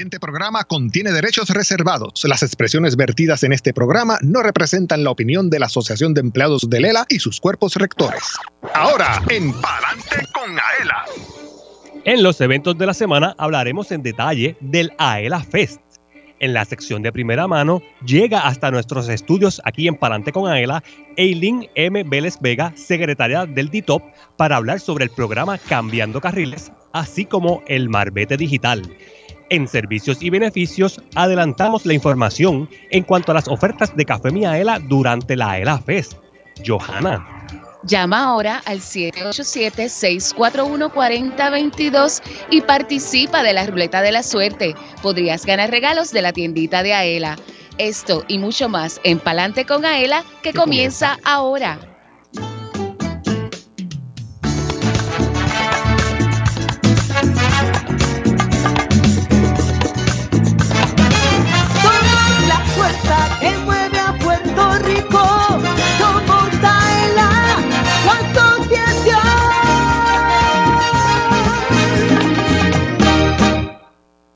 siguiente programa contiene derechos reservados. Las expresiones vertidas en este programa no representan la opinión de la Asociación de Empleados de Lela y sus cuerpos rectores. Ahora, en Palante con Aela. En los eventos de la semana hablaremos en detalle del Aela Fest. En la sección de primera mano llega hasta nuestros estudios aquí en Palante con Aela Eileen M. Vélez Vega, secretaria del DITOP, para hablar sobre el programa Cambiando Carriles, así como el Marbete Digital. En servicios y beneficios adelantamos la información en cuanto a las ofertas de Café Miaela durante la ELA Fest. Johanna. Llama ahora al 787-641-4022 y participa de la ruleta de la suerte. Podrías ganar regalos de la tiendita de Aela. Esto y mucho más en Palante con Aela que comienza ahora.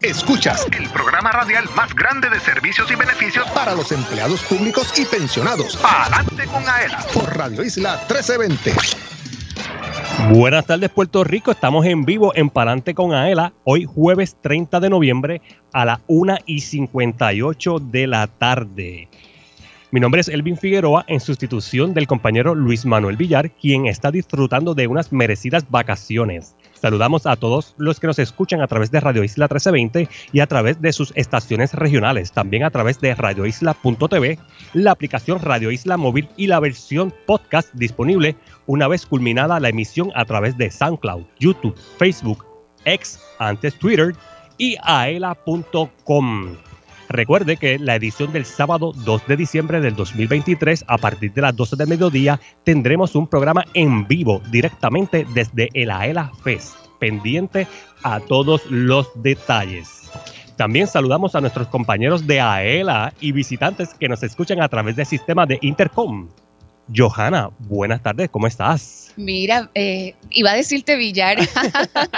Escuchas el programa radial más grande de servicios y beneficios para los empleados públicos y pensionados. Adelante con AELA por Radio Isla 1320. Buenas tardes Puerto Rico, estamos en vivo en Palante con Aela, hoy jueves 30 de noviembre a las 1 y 58 de la tarde. Mi nombre es Elvin Figueroa en sustitución del compañero Luis Manuel Villar, quien está disfrutando de unas merecidas vacaciones. Saludamos a todos los que nos escuchan a través de Radio Isla 1320 y a través de sus estaciones regionales, también a través de radioisla.tv, la aplicación Radio Isla Móvil y la versión podcast disponible una vez culminada la emisión a través de SoundCloud, YouTube, Facebook, X, antes Twitter y aela.com. Recuerde que la edición del sábado 2 de diciembre del 2023, a partir de las 12 del mediodía, tendremos un programa en vivo directamente desde el AELA Fest, pendiente a todos los detalles. También saludamos a nuestros compañeros de AELA y visitantes que nos escuchan a través del sistema de Intercom. Johanna, buenas tardes, ¿cómo estás? Mira, eh, iba a decirte Villar.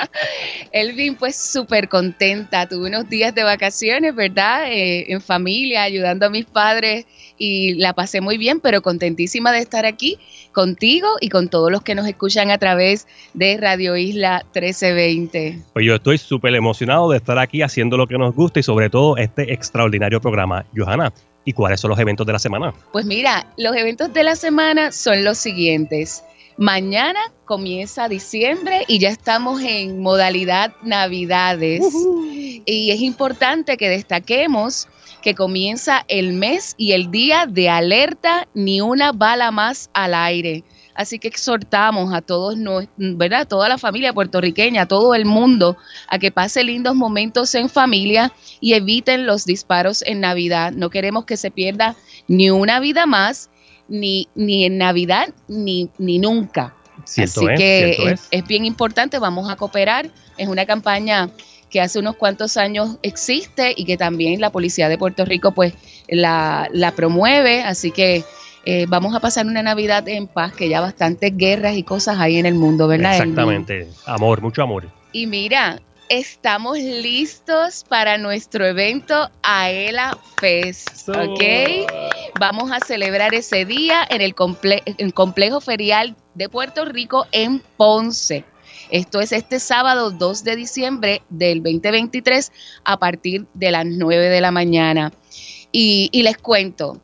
Elvin, pues súper contenta. Tuve unos días de vacaciones, ¿verdad? Eh, en familia, ayudando a mis padres y la pasé muy bien, pero contentísima de estar aquí contigo y con todos los que nos escuchan a través de Radio Isla 1320. Pues yo estoy súper emocionado de estar aquí haciendo lo que nos gusta y sobre todo este extraordinario programa. Johanna, ¿y cuáles son los eventos de la semana? Pues mira, los eventos de la semana son los siguientes. Mañana comienza diciembre y ya estamos en modalidad Navidades. Y es importante que destaquemos que comienza el mes y el día de alerta ni una bala más al aire. Así que exhortamos a todos, ¿verdad? Toda la familia puertorriqueña, a todo el mundo, a que pase lindos momentos en familia y eviten los disparos en Navidad. No queremos que se pierda ni una vida más ni, ni en Navidad ni, ni nunca. Así que es, bien importante, vamos a cooperar. Es una campaña que hace unos cuantos años existe y que también la Policía de Puerto Rico pues la, la promueve. Así que eh, vamos a pasar una Navidad en paz, que ya bastantes guerras y cosas hay en el mundo, ¿verdad? Exactamente, amor, mucho amor. Y mira, estamos listos para nuestro evento Aela Fest, ¿ok? Vamos a celebrar ese día en el, Complejo Ferial de Puerto Rico en Ponce. Esto es este sábado 2 de diciembre del 2023 a partir de las 9 de la mañana. Y, y les cuento,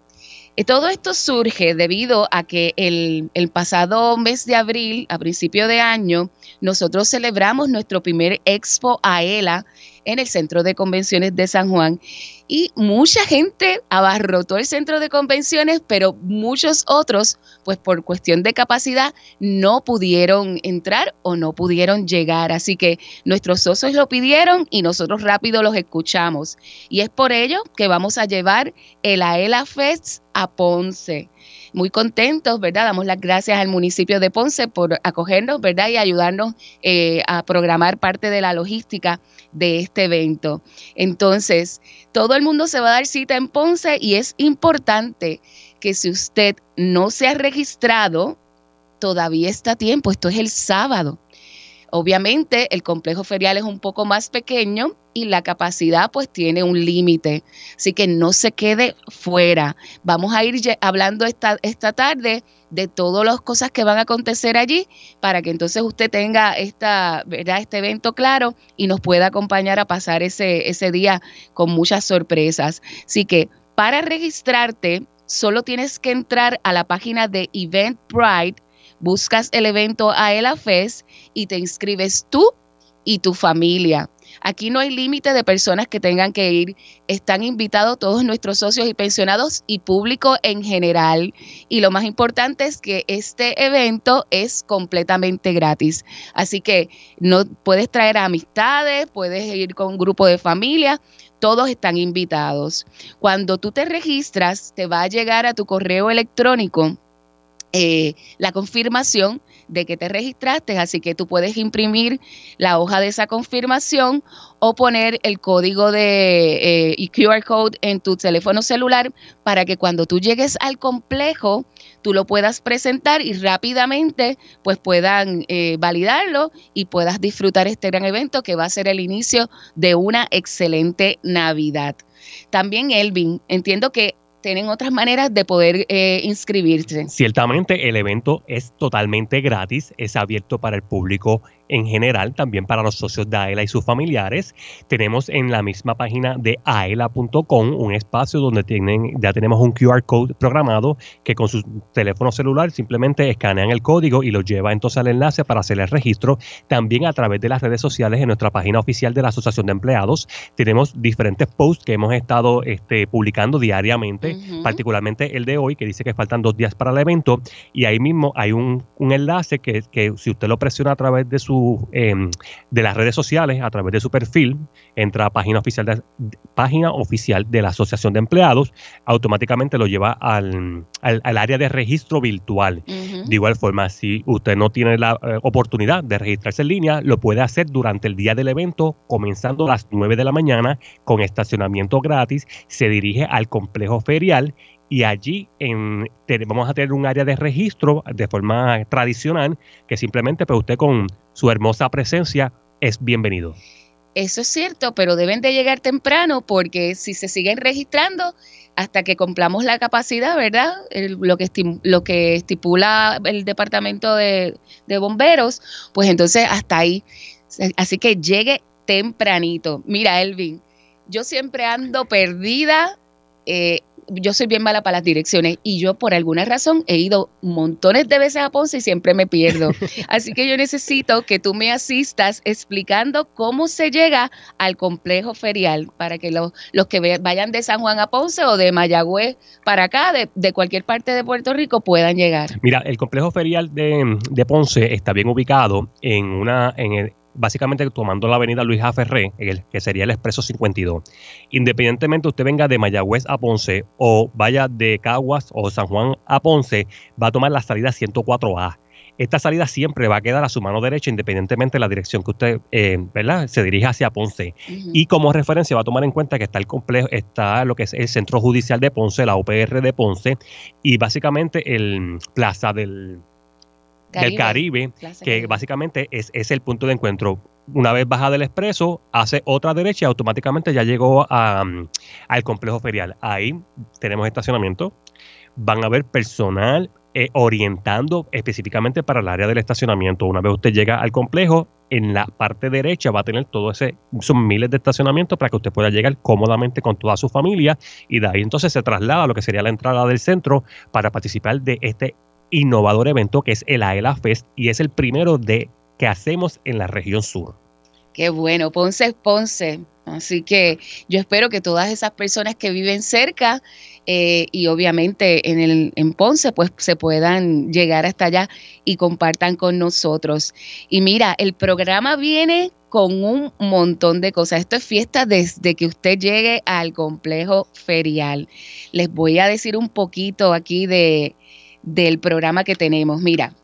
todo esto surge debido a que el, el, pasado mes de abril, a principio de año, nosotros celebramos nuestro primer Expo AELA en el Centro de Convenciones de San Juan y mucha gente abarrotó el centro de convenciones, pero muchos otros, pues por cuestión de capacidad, no pudieron entrar o no pudieron llegar. Así que nuestros socios lo pidieron y nosotros rápido los escuchamos. Y es por ello que vamos a llevar el AELA Fest a Ponce muy contentos, ¿verdad? Damos las gracias al municipio de Ponce por acogernos, ¿verdad? Y ayudarnos eh, a programar parte de la logística de este evento. Entonces, todo el mundo se va a dar cita en Ponce y es importante que si usted no se ha registrado, todavía está a tiempo, esto es el sábado. Obviamente el complejo ferial es un poco más pequeño y la capacidad pues tiene un límite, así que no se quede fuera. Vamos a ir hablando esta, esta tarde de todas las cosas que van a acontecer allí para que entonces usted tenga esta, ¿verdad? este evento claro y nos pueda acompañar a pasar ese, ese día con muchas sorpresas. Así que para registrarte, solo tienes que entrar a la página de Eventbrite, buscas el evento AELA Fest y te inscribes tú y tu familia. Aquí no hay límite de personas que tengan que ir. Están invitados todos nuestros socios y pensionados y público en general. Y lo más importante es que este evento es completamente gratis. Así que no puedes traer amistades, puedes ir con un grupo de familia. Todos están invitados. Cuando tú te registras, te va a llegar a tu correo electrónico eh, la confirmación de que te registraste, así que tú puedes imprimir la hoja de esa confirmación o poner el código de eh, QR code en tu teléfono celular para que cuando tú llegues al complejo tú lo puedas presentar y rápidamente pues puedan eh, validarlo y puedas disfrutar este gran evento que va a ser el inicio de una excelente Navidad. También Elvin, entiendo que tienen otras maneras de poder eh, inscribirse. Ciertamente el evento es totalmente gratis, es abierto para el público en general, también para los socios de AELA y sus familiares. Tenemos en la misma página de aela.com un espacio donde tienen, ya tenemos un QR code programado que con su teléfono celular simplemente escanean el código y lo lleva entonces al enlace para hacer el registro. También a través de las redes sociales en nuestra página oficial de la Asociación de Empleados tenemos diferentes posts que hemos estado este, publicando diariamente, particularmente el de hoy que dice que faltan dos días para el evento y ahí mismo hay un, un enlace que, que si usted lo presiona a través de su Em, de las redes sociales, a través de su perfil, entra a página oficial de, página oficial de la Asociación de Empleados, automáticamente lo lleva al, al, área de registro virtual. De igual forma, si usted no tiene la eh, oportunidad de registrarse en línea, lo puede hacer durante el día del evento, comenzando a las 9 de la mañana, con estacionamiento gratis, se dirige al complejo ferial y allí en, vamos a tener un área de registro de forma tradicional que simplemente pues usted con su hermosa presencia es bienvenido. Eso es cierto, pero deben de llegar temprano porque si se siguen registrando hasta que cumplamos la capacidad, ¿verdad? lo, que lo que estipula el departamento de, bomberos, pues entonces hasta ahí. Así que llegue tempranito. Mira, Elvin, yo siempre ando perdida eh, yo soy bien mala para las direcciones y yo por alguna razón he ido montones de veces a Ponce y siempre me pierdo. Así que yo necesito que tú me asistas explicando cómo se llega al complejo ferial para que los, los que vayan de San Juan a Ponce o de Mayagüez para acá, de, de cualquier parte de Puerto Rico, puedan llegar. Mira, el complejo ferial de, de Ponce está bien ubicado en una en el, básicamente tomando la avenida Luis A. Ferré, que sería el Expreso 52. Independientemente usted venga de Mayagüez a Ponce o vaya de Caguas o San Juan a Ponce, va a tomar la salida 104A. Esta salida siempre va a quedar a su mano derecha, independientemente de la dirección que usted eh, ¿verdad? se dirija hacia Ponce. Y como referencia va a tomar en cuenta que está el complejo, está lo que es el Centro Judicial de Ponce, la UPR de Ponce, y básicamente el Plaza del del Caribe, que básicamente es, es, el punto de encuentro. Una vez baja del expreso, hace otra derecha y automáticamente ya llegó a, al complejo ferial. Ahí tenemos estacionamiento. Van a haber personal eh, orientando específicamente para el área del estacionamiento. Una vez usted llega al complejo, en la parte derecha va a tener todo ese, son miles de estacionamientos para que usted pueda llegar cómodamente con toda su familia y de ahí entonces se traslada a lo que sería la entrada del centro para participar de este innovador evento que es el AELA Fest y es el primero de que hacemos en la región sur. Qué bueno, Ponce es Ponce. Así que yo espero que todas esas personas que viven cerca eh, y obviamente en, el, en Ponce pues se puedan llegar hasta allá y compartan con nosotros. Y mira, el programa viene con un montón de cosas. Esto es fiesta desde que usted llegue al complejo ferial. Les voy a decir un poquito aquí de, del programa que tenemos. Mira,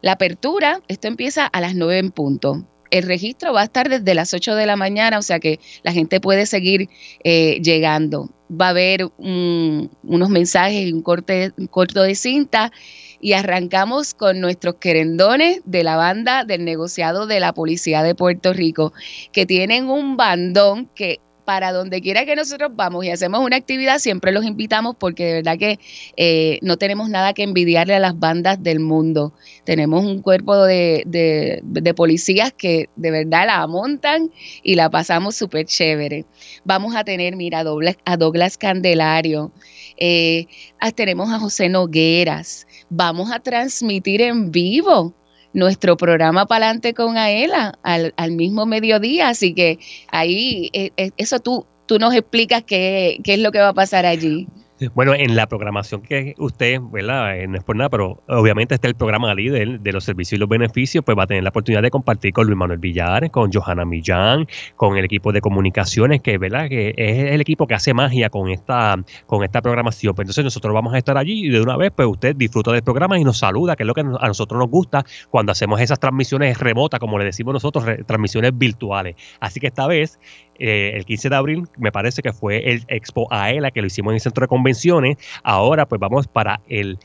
la apertura, esto empieza a las 9 en punto. El registro va a estar desde las 8 de la mañana, o sea que la gente puede seguir eh, llegando. Va a haber unos mensajes, un, corte, un corto de cinta y arrancamos con nuestros querendones de la banda del negociado de la Policía de Puerto Rico, que tienen un bandón que para donde quiera que nosotros vamos y hacemos una actividad, siempre los invitamos porque de verdad que eh, no tenemos nada que envidiarle a las bandas del mundo. Tenemos un cuerpo de, de, policías que de verdad la montan y la pasamos súper chévere. Vamos a tener, mira, a Douglas Candelario, eh, tenemos a José Nogueras, vamos a transmitir en vivo nuestro programa Palante con Aela al, al, mismo mediodía. Así que ahí, eh, eh, eso tú, tú nos explicas qué, qué es lo que va a pasar allí. Bueno, en la programación que usted, ¿verdad? Eh, no es por nada, pero obviamente está el programa líder de los servicios y los beneficios, pues va a tener la oportunidad de compartir con Luis Manuel Villar, con Johanna Millán, con el equipo de comunicaciones, que, ¿verdad? Que es el equipo que hace magia con esta, con esta programación. Pues entonces nosotros vamos a estar allí y de una vez, pues usted disfruta del programa y nos saluda, que es lo que a nosotros nos gusta cuando hacemos esas transmisiones remotas, como le decimos nosotros, transmisiones virtuales. Así que esta vez eh, el 15 de abril, me parece que fue el Expo AELA, que lo hicimos en el centro de convenciones. Ahora, pues vamos para el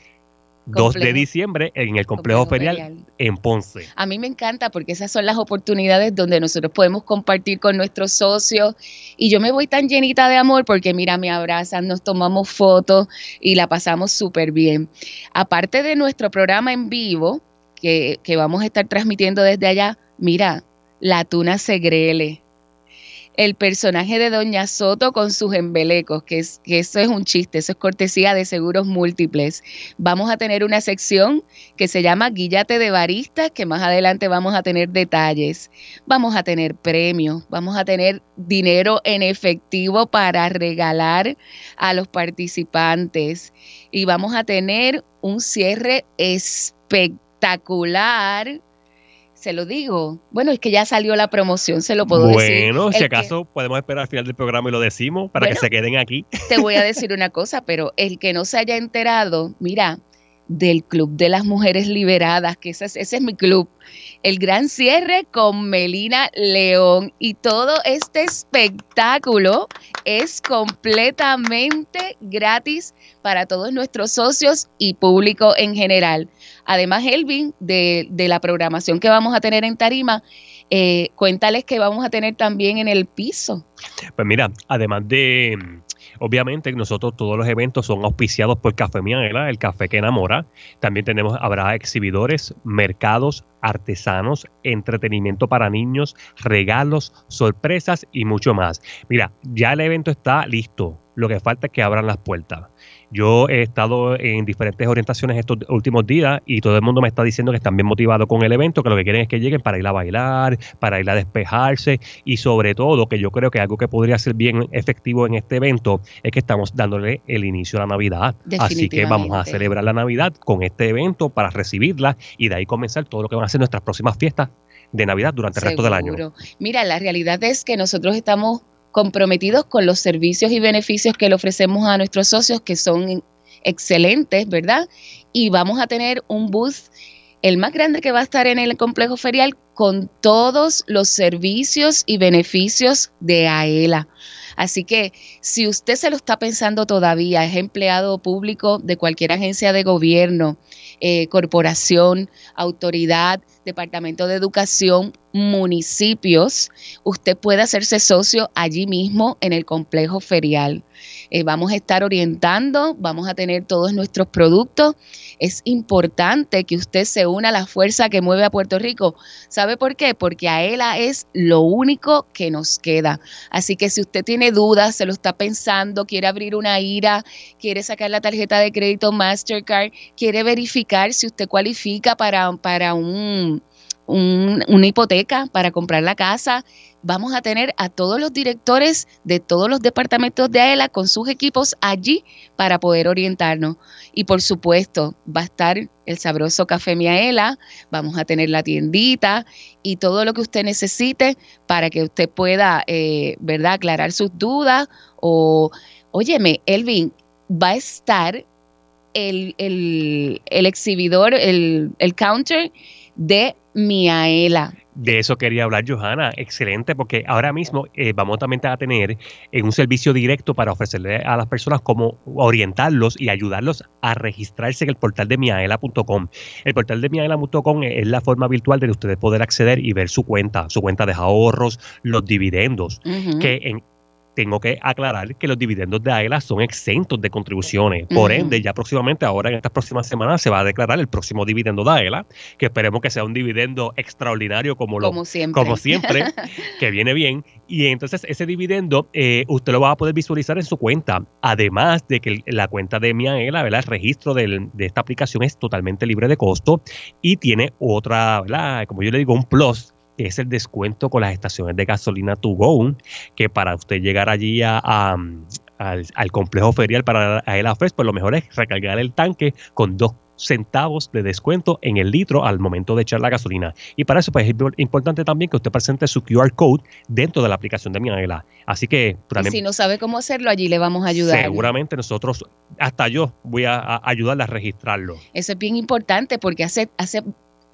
2 de diciembre en el complejo, ferial, en Ponce. A mí me encanta porque esas son las oportunidades donde nosotros podemos compartir con nuestros socios y yo me voy tan llenita de amor porque mira, me abrazan, nos tomamos fotos y la pasamos súper bien. Aparte de nuestro programa en vivo que, que vamos a estar transmitiendo desde allá, mira, la tuna segrele el personaje de Doña Soto con sus embelecos, que, es, que eso es un chiste, eso es cortesía de seguros múltiples. Vamos a tener una sección que se llama Guillate de Baristas, que más adelante vamos a tener detalles. Vamos a tener premios, vamos a tener dinero en efectivo para regalar a los participantes y vamos a tener un cierre espectacular se lo digo. Bueno, es que ya salió la promoción, se lo puedo decir. Bueno, si acaso podemos esperar al final del programa y lo decimos para que se queden aquí. Te voy a decir una cosa, pero el que no se haya enterado, mira, del Club de las Mujeres Liberadas, que ese es, mi club. El gran cierre con Melina León y todo este espectáculo es completamente gratis para todos nuestros socios y público en general. Además, Elvin, de, de la programación que vamos a tener en Tarima, eh, cuéntales que vamos a tener también en el piso. Pues mira, además de Obviamente nosotros todos los eventos son auspiciados por Café Mianela, el café que enamora. También tenemos, habrá exhibidores, mercados, artesanos, entretenimiento para niños, regalos, sorpresas y mucho más. Mira, ya el evento está listo. Lo que falta es que abran las puertas. Yo he estado en diferentes orientaciones estos últimos días y todo el mundo me está diciendo que están bien motivados con el evento, que lo que quieren es que lleguen para ir a bailar, para ir a despejarse y sobre todo que yo creo que algo que podría ser bien efectivo en este evento es que estamos dándole el inicio a la Navidad. Así que vamos a celebrar la Navidad con este evento para recibirla y de ahí comenzar todo lo que van a nuestras próximas fiestas de Navidad durante el resto del año. Mira, la realidad es que nosotros estamos comprometidos con los servicios y beneficios que le ofrecemos a nuestros socios, que son excelentes, ¿verdad? Y vamos a tener un bus, el más grande que va a estar en el complejo ferial, con todos los servicios y beneficios de AELA. Así que si usted se lo está pensando todavía, es empleado público de cualquier agencia de gobierno, eh, corporación, autoridad, departamento de educación, municipios, usted puede hacerse socio allí mismo en el complejo ferial. Eh, vamos a estar orientando, vamos a tener todos nuestros productos. Es importante que usted se una a la fuerza que mueve a Puerto Rico. ¿Sabe por qué? Porque a ELA es lo único que nos queda. Así que si usted tiene dudas, se lo está pensando, quiere abrir una IRA, quiere sacar la tarjeta de crédito Mastercard, quiere verificar si usted cualifica para, para un una hipoteca para comprar la casa. Vamos a tener a todos los directores de todos los departamentos de AELA con sus equipos allí para poder orientarnos. Y por supuesto, va a estar el sabroso café Miaela, vamos a tener la tiendita y todo lo que usted necesite para que usted pueda, eh, ¿verdad?, aclarar sus dudas. O, óyeme, Elvin, va a estar el, el, el exhibidor, el, el counter de Miaela. De eso quería hablar, Johanna. Excelente, porque ahora mismo eh, vamos también a tener eh, un servicio directo para ofrecerle a las personas cómo orientarlos y ayudarlos a registrarse en el portal de miaela.com. El portal de miaela.com es la forma virtual de ustedes poder acceder y ver su cuenta, su cuenta de ahorros, los dividendos, que en, tengo que aclarar que los dividendos de AELA son exentos de contribuciones. Por ende, ya próximamente, ahora en estas próximas semanas, se va a declarar el próximo dividendo de AELA, que esperemos que sea un dividendo extraordinario como, lo, como siempre, como siempre que viene bien. Y entonces ese dividendo eh, usted lo va a poder visualizar en su cuenta. Además de que la cuenta de mi AELA, ¿verdad? el registro de esta aplicación es totalmente libre de costo y tiene otra, ¿verdad? como yo le digo, un plus es el descuento con las estaciones de gasolina to go, que para usted llegar allí a, al, complejo ferial para el AFES, pues lo mejor es recargar el tanque con dos centavos de descuento en el litro al momento de echar la gasolina. Y para eso pues, es importante también que usted presente su QR code dentro de la aplicación de Miaela. Así que si no sabe cómo hacerlo, allí le vamos a ayudar. Seguramente nosotros, hasta yo, voy a, a ayudarle a registrarlo. Eso es bien importante porque hace, hace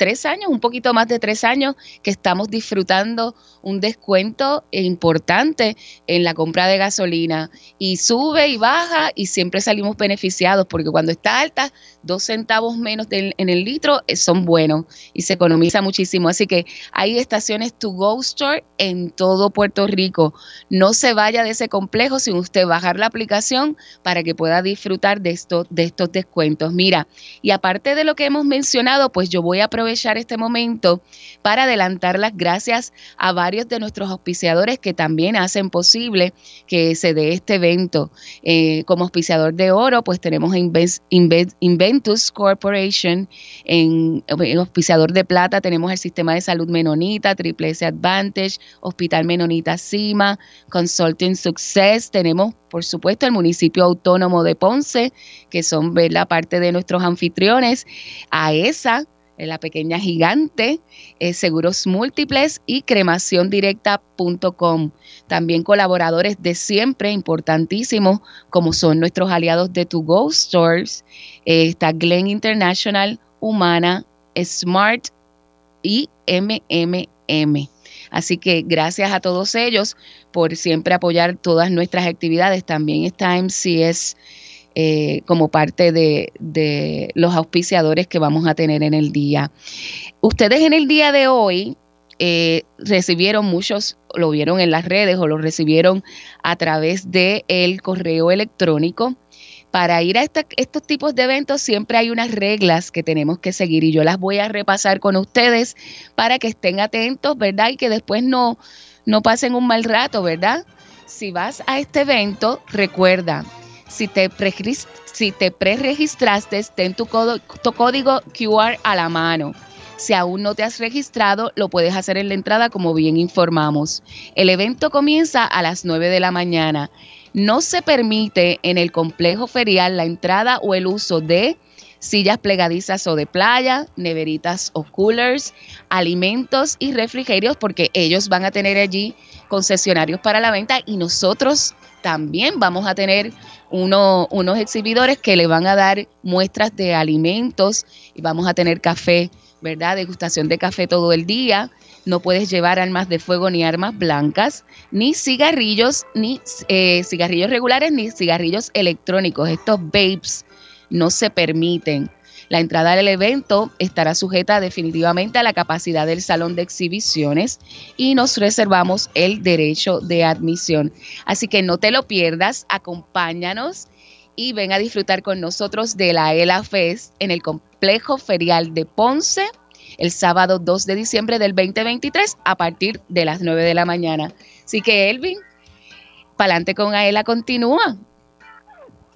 tres años, un poquito más de tres años, que estamos disfrutando un descuento importante en la compra de gasolina. Y sube y baja y siempre salimos beneficiados porque cuando está alta, dos centavos menos en el litro eh, son buenos y se economiza muchísimo. Así que hay estaciones to go store en todo Puerto Rico. No se vaya de ese complejo sin usted bajar la aplicación para que pueda disfrutar de, esto, de estos descuentos. Mira, y aparte de lo que hemos mencionado, pues yo voy a aprovechar este momento para adelantar las gracias a varios de nuestros auspiciadores que también hacen posible que se dé este evento. Eh, como auspiciador de oro, pues tenemos a Inventus Corporation, en, auspiciador de plata tenemos el Sistema de Salud Menonita, Triple S Advantage, Hospital Menonita Cima, Consulting Success, tenemos por supuesto el municipio autónomo de Ponce, que son la parte de nuestros anfitriones, a esa la pequeña gigante, eh, seguros múltiples y cremaciondirecta.com. También colaboradores de siempre, importantísimos, como son nuestros aliados de To Go Stores, eh, está Glen International, Humana, Smart y MMM. Así que gracias a todos ellos por siempre apoyar todas nuestras actividades. También está MCS eh, como parte de, los auspiciadores que vamos a tener en el día. Ustedes en el día de hoy eh, recibieron muchos, lo vieron en las redes o lo recibieron a través del el correo electrónico. Para ir a estos tipos de eventos siempre hay unas reglas que tenemos que seguir y yo las voy a repasar con ustedes para que estén atentos, ¿verdad? Y que después no, no pasen un mal rato, ¿verdad? Si vas a este evento, recuerda, si te, si te preregistraste, ten tu, tu código QR a la mano. Si aún no te has registrado, lo puedes hacer en la entrada como bien informamos. El evento comienza a las 9 de la mañana. No se permite en el complejo ferial la entrada o el uso de sillas plegadizas o de playa, neveritas o coolers, alimentos y refrigerios porque ellos van a tener allí concesionarios para la venta y nosotros también vamos a tener unos exhibidores que le van a dar muestras de alimentos y vamos a tener café, ¿verdad? Degustación de café todo el día. No puedes llevar armas de fuego ni armas blancas, ni cigarrillos, ni eh, cigarrillos regulares, ni cigarrillos electrónicos. Estos vapes no se permiten. La entrada al evento estará sujeta definitivamente a la capacidad del salón de exhibiciones y nos reservamos el derecho de admisión. Así que no te lo pierdas, acompáñanos y ven a disfrutar con nosotros de la ELA Fest en el complejo ferial de Ponce el sábado 2 de diciembre del 2023 a partir de las 9 de la mañana. Así que Elvin, pa'lante con AELA continúa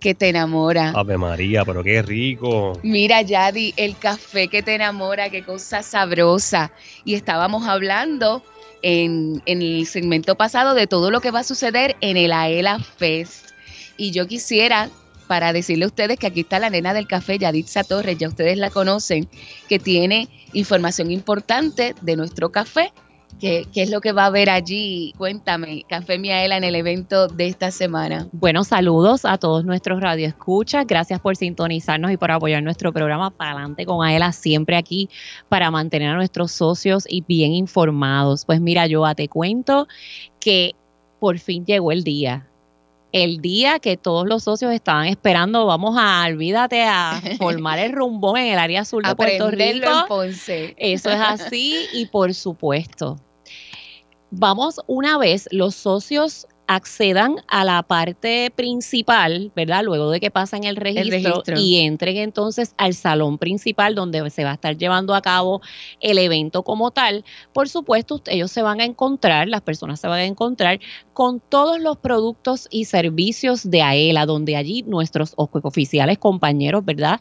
que te enamora. Ave María, pero qué rico. Mira, Yadi, el café que te enamora, qué cosa sabrosa. Y estábamos hablando en, en, el segmento pasado de todo lo que va a suceder en el AELA Fest. Y yo quisiera, para decirle a ustedes que aquí está la nena del café, Yaditza Torres, ya ustedes la conocen, que tiene información importante de nuestro café. ¿Qué, ¿Qué, es lo que va a haber allí? Cuéntame, Café Miaela, en el evento de esta semana. Bueno, saludos a todos nuestros radioescuchas. Gracias por sintonizarnos y por apoyar nuestro programa para adelante con Aela, siempre aquí para mantener a nuestros socios y bien informados. Pues mira, yo te cuento que por fin llegó el día el día que todos los socios estaban esperando, vamos a, olvídate, a formar el rumbón en el área sur de Puerto Rico. En Ponce. Eso es así y por supuesto, vamos una vez los socios accedan a la parte principal, ¿verdad? Luego de que pasen el registro, el registro, y entren entonces al salón principal donde se va a estar llevando a cabo el evento como tal. Por supuesto, ellos se van a encontrar, las personas se van a encontrar con todos los productos y servicios de AELA, donde allí nuestros oficiales compañeros, ¿verdad?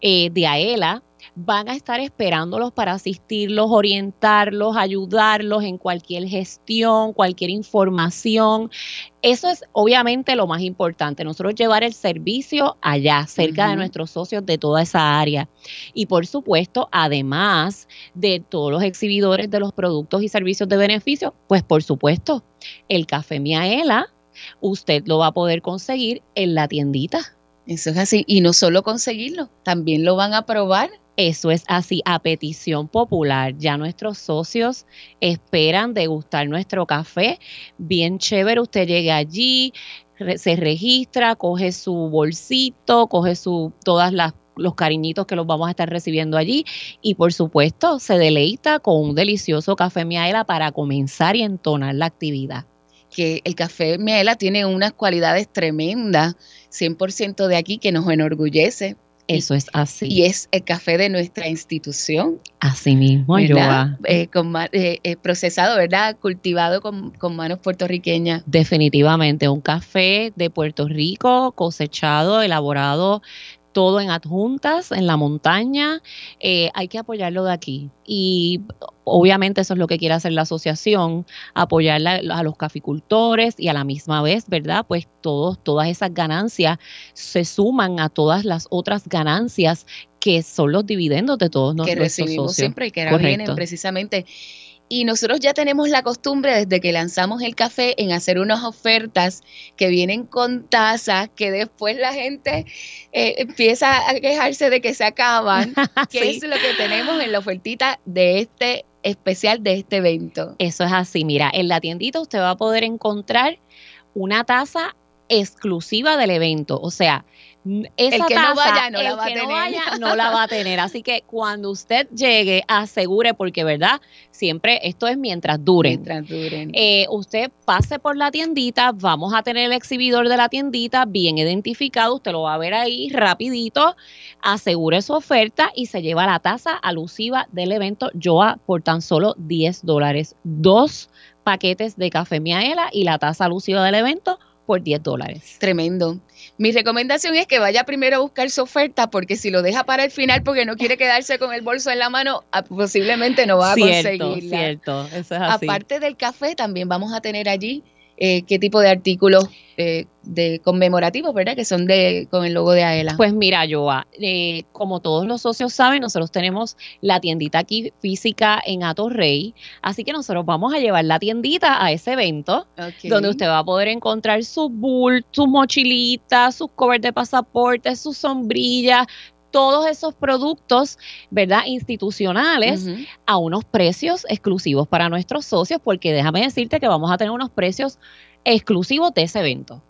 Eh, de AELA van a estar esperándolos para asistirlos, orientarlos, ayudarlos en cualquier gestión, cualquier información. Eso es obviamente lo más importante, nosotros llevar el servicio allá, cerca de nuestros socios de toda esa área. Y por supuesto, además de todos los exhibidores de los productos y servicios de beneficio, pues por supuesto, el café Miaela, usted lo va a poder conseguir en la tiendita. Eso es así. Y no solo conseguirlo, también lo van a probar eso es así, a petición popular. Ya nuestros socios esperan degustar nuestro café. Bien chévere, usted llegue allí, se registra, coge su bolsito, coge su todas las los cariñitos que los vamos a estar recibiendo allí y por supuesto se deleita con un delicioso café miaela para comenzar y entonar la actividad que el café miaela tiene unas cualidades tremendas, 100% de aquí que nos enorgullece, eso es así. Y es el café de nuestra institución. Así mismo, ¿verdad? Eh, con, eh, eh, procesado, ¿verdad? Cultivado con, con, manos puertorriqueñas. Definitivamente, un café de Puerto Rico, cosechado, elaborado todo en adjuntas, en la montaña, eh, hay que apoyarlo de aquí. Y obviamente eso es lo que quiere hacer la asociación, apoyar a los caficultores y a la misma vez, ¿verdad? Pues todos, todas esas ganancias se suman a todas las otras ganancias que son los dividendos de todos que nuestros recibimos siempre y que ahora vienen precisamente y nosotros ya tenemos la costumbre desde que lanzamos el café en hacer unas ofertas que vienen con tazas que después la gente eh, empieza a quejarse de que se acaban, que es lo que tenemos en la ofertita de este especial de este evento. Eso es así, mira, en la tiendita usted va a poder encontrar una taza exclusiva del evento, o sea, esa el que no vaya no la va a tener. No, la va a tener. Así que cuando usted llegue, asegure, porque verdad, siempre esto es mientras duren. Mientras duren. Eh, usted pase por la tiendita, vamos a tener el exhibidor de la tiendita bien identificado, usted lo va a ver ahí rapidito, asegure su oferta y se lleva la tasa alusiva del evento Joa por tan solo 10 dólares. Dos paquetes de café Miaela y la tasa alusiva del evento por 10 dólares. Tremendo. Mi recomendación es que vaya primero a buscar su oferta porque si lo deja para el final porque no quiere quedarse con el bolso en la mano, ah, posiblemente no va a conseguirla. Cierto, eso es así. Aparte del café, también vamos a tener allí eh, qué tipo de artículos eh, de conmemorativos, ¿verdad? Que son de con el logo de AELA. Pues mira, Joa, eh, como todos los socios saben, nosotros tenemos la tiendita aquí física en Rey, así que nosotros vamos a llevar la tiendita a ese evento, donde usted va a poder encontrar sus bulls, sus mochilitas, sus covers de pasaporte, sus sombrillas, todos esos productos, ¿verdad? Institucionales a unos precios exclusivos para nuestros socios, porque déjame decirte que vamos a tener unos precios exclusivos de ese evento.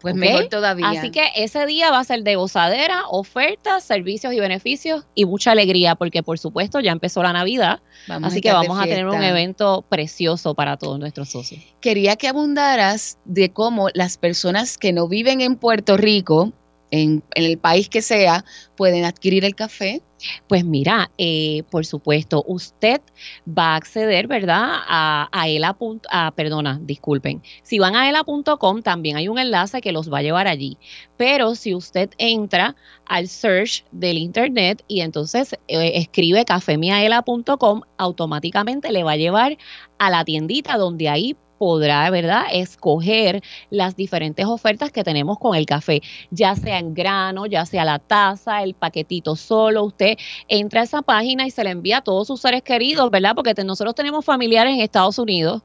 Pues mejor todavía. Así que ese día va a ser de gozadera, ofertas, servicios y beneficios y mucha alegría, porque por supuesto ya empezó la Navidad. así que vamos a tener un evento precioso para todos nuestros socios. Quería que abundaras de cómo las personas que no viven en Puerto Rico en, el país que sea, pueden adquirir el café? Pues mira, eh, por supuesto, usted va a acceder, ¿verdad? A, a ela. A, perdona, disculpen. Si van a ela.com, también hay un enlace que los va a llevar allí. Pero si usted entra al search del internet y entonces eh, escribe cafemiaela.com, automáticamente le va a llevar a la tiendita donde ahí podrá, ¿verdad?, escoger las diferentes ofertas que tenemos con el café, ya sea en grano, ya sea la taza, el paquetito solo. Usted entra a esa página y se le envía a todos sus seres queridos, ¿verdad? Porque nosotros tenemos familiares en Estados Unidos.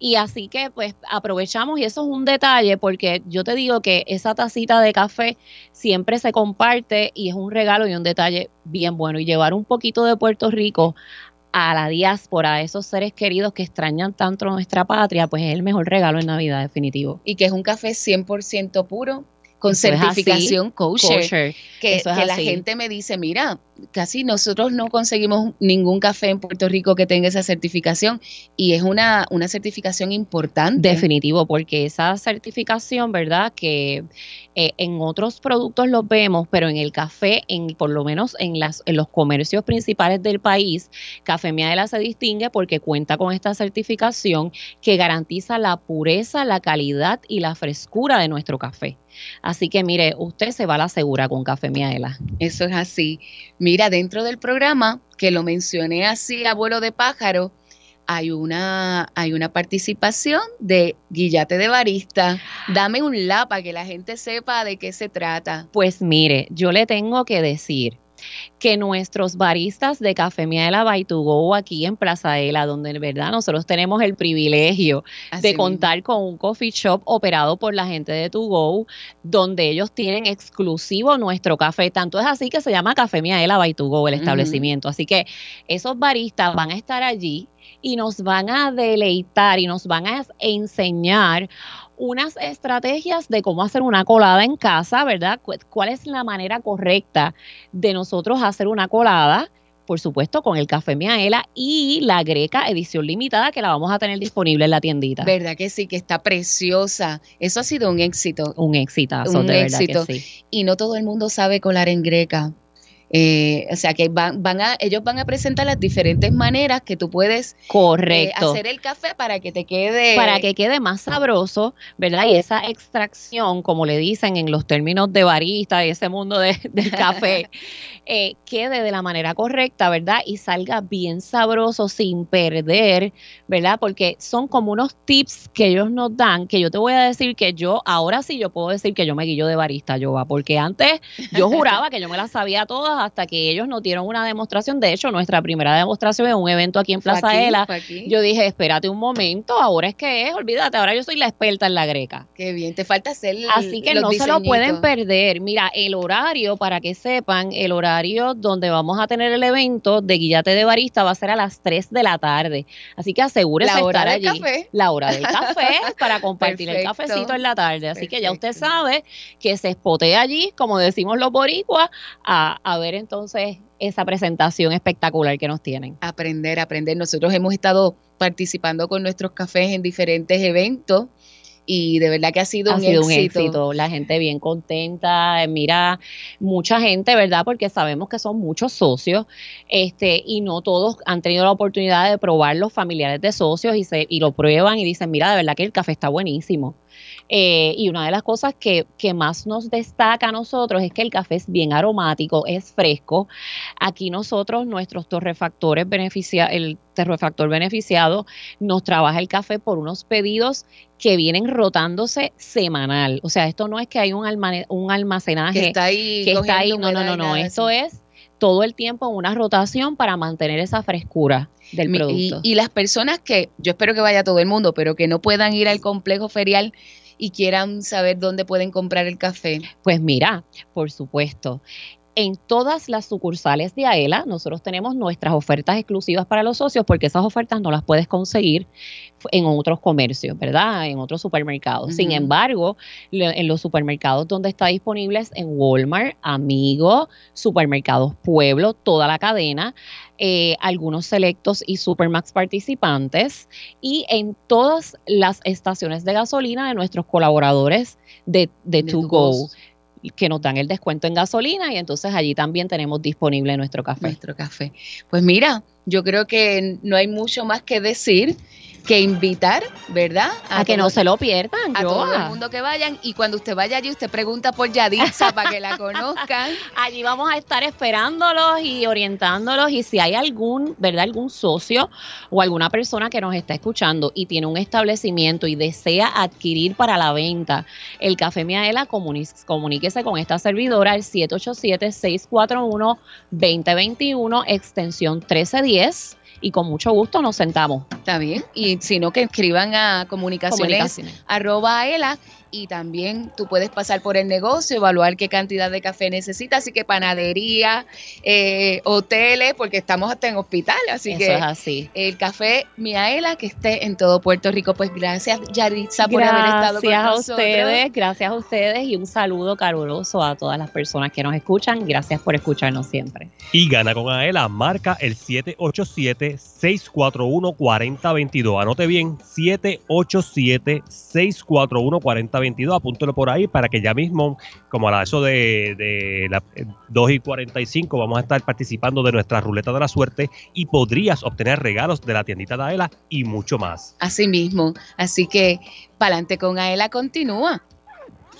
Y así que pues aprovechamos y eso es un detalle porque yo te digo que esa tacita de café siempre se comparte y es un regalo y un detalle bien bueno. Y llevar un poquito de Puerto Rico a la diáspora, a esos seres queridos que extrañan tanto nuestra patria, pues es el mejor regalo en Navidad, definitivo. Y que es un café 100% puro, con certificación kosher, que, la gente me dice, mira, casi nosotros no conseguimos ningún café en Puerto Rico que tenga esa certificación y es una, una certificación importante. Definitivo, porque esa certificación, ¿verdad? Que eh, en otros productos los vemos, pero en el café, en por lo menos en, las, en los comercios principales del país, Café Miadela se distingue porque cuenta con esta certificación que garantiza la pureza, la calidad y la frescura de nuestro café. Así que mire, usted se va a la segura con Café Miaela. Eso es así. Mira, dentro del programa, que lo mencioné así, abuelo de pájaro, hay una, hay una participación de Guillate de Barista. Dame un la para que la gente sepa de qué se trata. Pues mire, yo le tengo que decir que nuestros baristas de Café Miela by to Go aquí en Plaza Ela, donde en verdad nosotros tenemos el privilegio de contar con un coffee shop operado por la gente de To Go, donde ellos tienen exclusivo nuestro café. Tanto es así que se llama Café Miela by to Go el establecimiento. Así que esos baristas van a estar allí y nos van a deleitar y nos van a enseñar unas estrategias de cómo hacer una colada en casa, ¿verdad? ¿Cuál es la manera correcta de nosotros hacer una colada? Por supuesto, con el café Miaela y la Greca edición limitada que la vamos a tener disponible en la tiendita. ¿Verdad que sí? Que está preciosa. Eso ha sido un éxito. Un éxito. un éxito. Y no todo el mundo sabe colar en Greca. Eh, o sea que van, van a, ellos van a presentar las diferentes maneras que tú puedes eh, hacer el café para que te quede. Para que quede más sabroso, ¿verdad? Y esa extracción, como le dicen en los términos de barista y ese mundo del café, eh, quede de la manera correcta, ¿verdad? Y salga bien sabroso sin perder, ¿verdad? Porque son como unos tips que ellos nos dan, que yo te voy a decir que yo, ahora sí yo puedo decir que yo me guillo de barista, yo porque antes yo juraba que yo me las sabía todas hasta que ellos nos dieron una demostración. De hecho, nuestra primera demostración en un evento aquí en Plaza Ela, yo dije, espérate un momento, ahora es que es, olvídate, ahora yo soy la experta en la greca. Qué bien, te falta hacer Así que no se lo pueden perder. Mira, el horario, para que sepan, el horario donde vamos a tener el evento de Guillate de Barista va a ser a las 3 de la tarde. Así que asegúrese la hora estar del allí. Café. La hora del café para compartir el cafecito en la tarde. Así que ya usted sabe que se espotea allí, como decimos los boricuas, a, a ver entonces esa presentación espectacular que nos tienen. Aprender, aprender. Nosotros hemos estado participando con nuestros cafés en diferentes eventos y de verdad que ha sido, un, éxito. La gente bien contenta, mira, mucha gente, ¿verdad? Porque sabemos que son muchos socios este y no todos han tenido la oportunidad de probar los familiares de socios y, se, y lo prueban y dicen, mira, de verdad que el café está buenísimo. Eh, y una de las cosas que, más nos destaca a nosotros es que el café es bien aromático, es fresco. Aquí nosotros, nuestros torrefactores beneficia el torrefactor beneficiado nos trabaja el café por unos pedidos que vienen rotándose semanal. O sea, esto no es que hay un, un almacenaje que está ahí. Que está ahí. No, no, no, no. Esto es todo el tiempo una rotación para mantener esa frescura del producto. y, las personas que, yo espero que vaya todo el mundo, pero que no puedan ir al complejo ferial y quieran saber dónde pueden comprar el café? Pues mira, por supuesto. En todas las sucursales de AELA, nosotros tenemos nuestras ofertas exclusivas para los socios, porque esas ofertas no las puedes conseguir en otros comercios, ¿verdad? En otros supermercados. Sin embargo, en los supermercados donde está disponible es en Walmart, Amigo, Supermercados Pueblo, toda la cadena, eh, algunos selectos y Supermax participantes y en todas las estaciones de gasolina de nuestros colaboradores de, de, To Go que nos dan el descuento en gasolina y entonces allí también tenemos disponible nuestro café. Nuestro café. Pues mira, yo creo que no hay mucho más que decir que invitar, ¿verdad? A, que no se lo pierdan. A todo el mundo que vayan. Y cuando usted vaya allí, usted pregunta por Yaditza para que la conozcan. Allí vamos a estar esperándolos y orientándolos. Y si hay algún, ¿verdad? Algún socio o alguna persona que nos está escuchando y tiene un establecimiento y desea adquirir para la venta el café Miaela, comuníquese con esta servidora al 787-641-2021, extensión 1310 y con mucho gusto nos sentamos. Está bien. Y si no, que escriban a comunicaciones, arroba ELA y también tú puedes pasar por el negocio, evaluar qué cantidad de café necesitas, así que panadería, eh, hoteles, porque estamos hasta en hospitales, así que es así. el café Miaela que esté en todo Puerto Rico. Pues gracias Yaritza por haber estado con nosotros. Gracias a ustedes, gracias a ustedes y un saludo caluroso a todas las personas que nos escuchan. Gracias por escucharnos siempre. Y gana con Aela, marca el 787-641-4022. Anote bien, 787-641-4022. 22, apúntelo por ahí para que ya mismo, como a eso de, las 2 y 45, vamos a estar participando de nuestra ruleta de la suerte y podrías obtener regalos de la tiendita de Aela y mucho más. Así mismo, así que pa'lante con Aela continúa.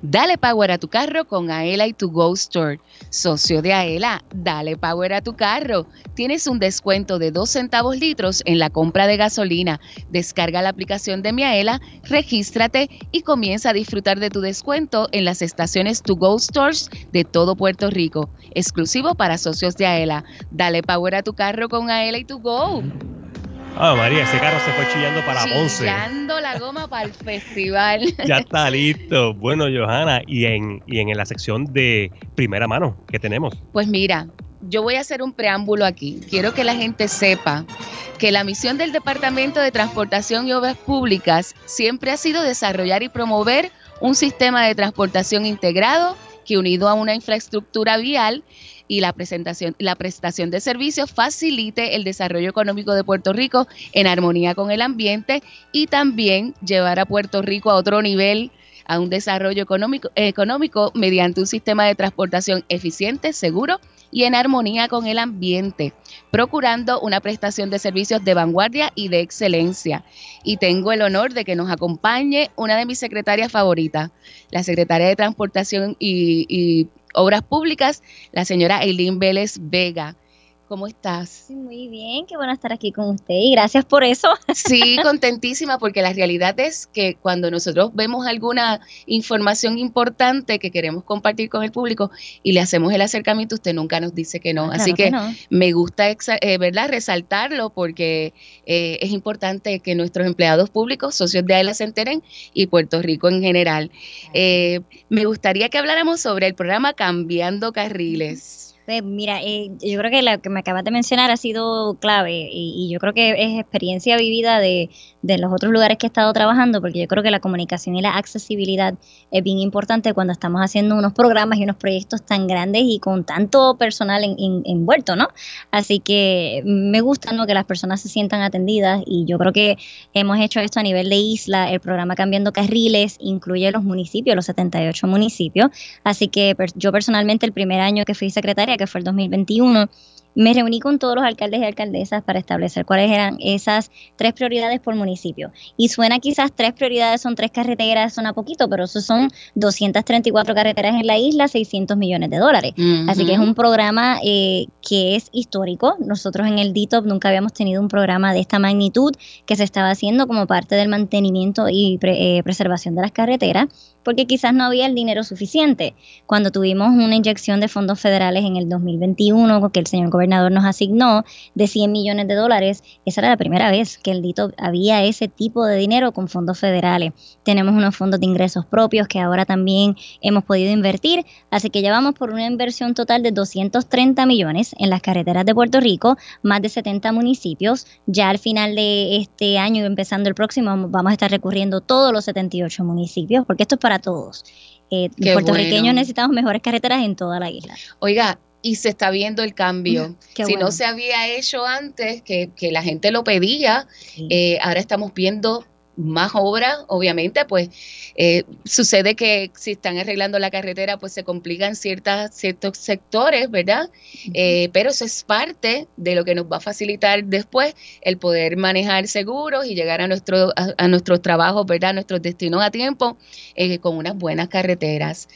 Dale power a tu carro con Aela y tu Go Store. Socio de Aela, dale power a tu carro. Tienes un descuento de 2 centavos litros en la compra de gasolina. Descarga la aplicación de Miaela, regístrate y comienza a disfrutar de tu descuento en las estaciones To Go Stores de todo Puerto Rico. Exclusivo para socios de Aela. Dale power a tu carro con Aela y tu Go. Ah, María, ese carro se fue chillando para Ponce. Chillando la goma para el festival. Ya está listo. Bueno, Johanna, y en, y en la sección de primera mano, ¿qué tenemos? Pues mira, yo voy a hacer un preámbulo aquí. Quiero que la gente sepa que la misión del Departamento de Transportación y Obras Públicas siempre ha sido desarrollar y promover un sistema de transportación integrado que unido a una infraestructura vial y la presentación, la prestación de servicios facilite el desarrollo económico de Puerto Rico en armonía con el ambiente y también llevar a Puerto Rico a otro nivel a un desarrollo económico, económico mediante un sistema de transportación eficiente, seguro y en armonía con el ambiente, procurando una prestación de servicios de vanguardia y de excelencia. Y tengo el honor de que nos acompañe una de mis secretarias favoritas, la secretaria de Transportación y, y Obras Públicas, la señora Eileen Vélez Vega. ¿Cómo estás? Muy bien, qué bueno estar aquí con usted y gracias por eso. Sí, contentísima porque la realidad es que cuando nosotros vemos alguna información importante que queremos compartir con el público y le hacemos el acercamiento, usted nunca nos dice que no. Claro Así que, que no. me gusta eh, ¿verdad? resaltarlo porque eh, es importante que nuestros empleados públicos, socios de AELA se enteren y Puerto Rico en general. Eh, me gustaría que habláramos sobre el programa Cambiando Carriles. Pues mira, eh, yo creo que lo que me acabas de mencionar ha sido clave y, y yo creo que es experiencia vivida de, de los otros lugares que he estado trabajando, porque yo creo que la comunicación y la accesibilidad es bien importante cuando estamos haciendo unos programas y unos proyectos tan grandes y con tanto personal en- en- envuelto, ¿no? Así que me gusta ¿no? que las personas se sientan atendidas y yo creo que hemos hecho esto a nivel de isla, el programa Cambiando Carriles incluye los municipios, los 78 municipios, así que yo personalmente el primer año que fui secretaria que fue el 2021, me reuní con todos los alcaldes y alcaldesas para establecer cuáles eran esas tres prioridades por municipio. Y suena quizás tres prioridades, son tres carreteras, suena poquito, pero eso son 234 carreteras en la isla, 600 millones de dólares. Así que es un programa eh, que es histórico. Nosotros en el DITOP nunca habíamos tenido un programa de esta magnitud que se estaba haciendo como parte del mantenimiento y eh, preservación de las carreteras porque quizás no había el dinero suficiente. Cuando tuvimos una inyección de fondos federales en el 2021, que el señor gobernador nos asignó de 100 millones de dólares, esa era la primera vez que el DITO había ese tipo de dinero con fondos federales. Tenemos unos fondos de ingresos propios que ahora también hemos podido invertir, así que ya vamos por una inversión total de 230 millones en las carreteras de Puerto Rico, más de 70 municipios. Ya al final de este año y empezando el próximo vamos a estar recurriendo todos los 78 municipios, porque esto es para todos. Eh, puertorriqueños necesitamos mejores carreteras en toda la isla. Oiga, y se está viendo el cambio. si no se había hecho antes, que, que la gente lo pedía, eh, ahora estamos viendo más obras, obviamente, pues eh, sucede que si están arreglando la carretera, pues se complican ciertas, ciertos sectores, ¿verdad? Eh, pero eso es parte de lo que nos va a facilitar después el poder manejar seguros y llegar a, nuestro, a, nuestros trabajos, ¿verdad? A nuestros destinos a tiempo eh, con unas buenas carreteras.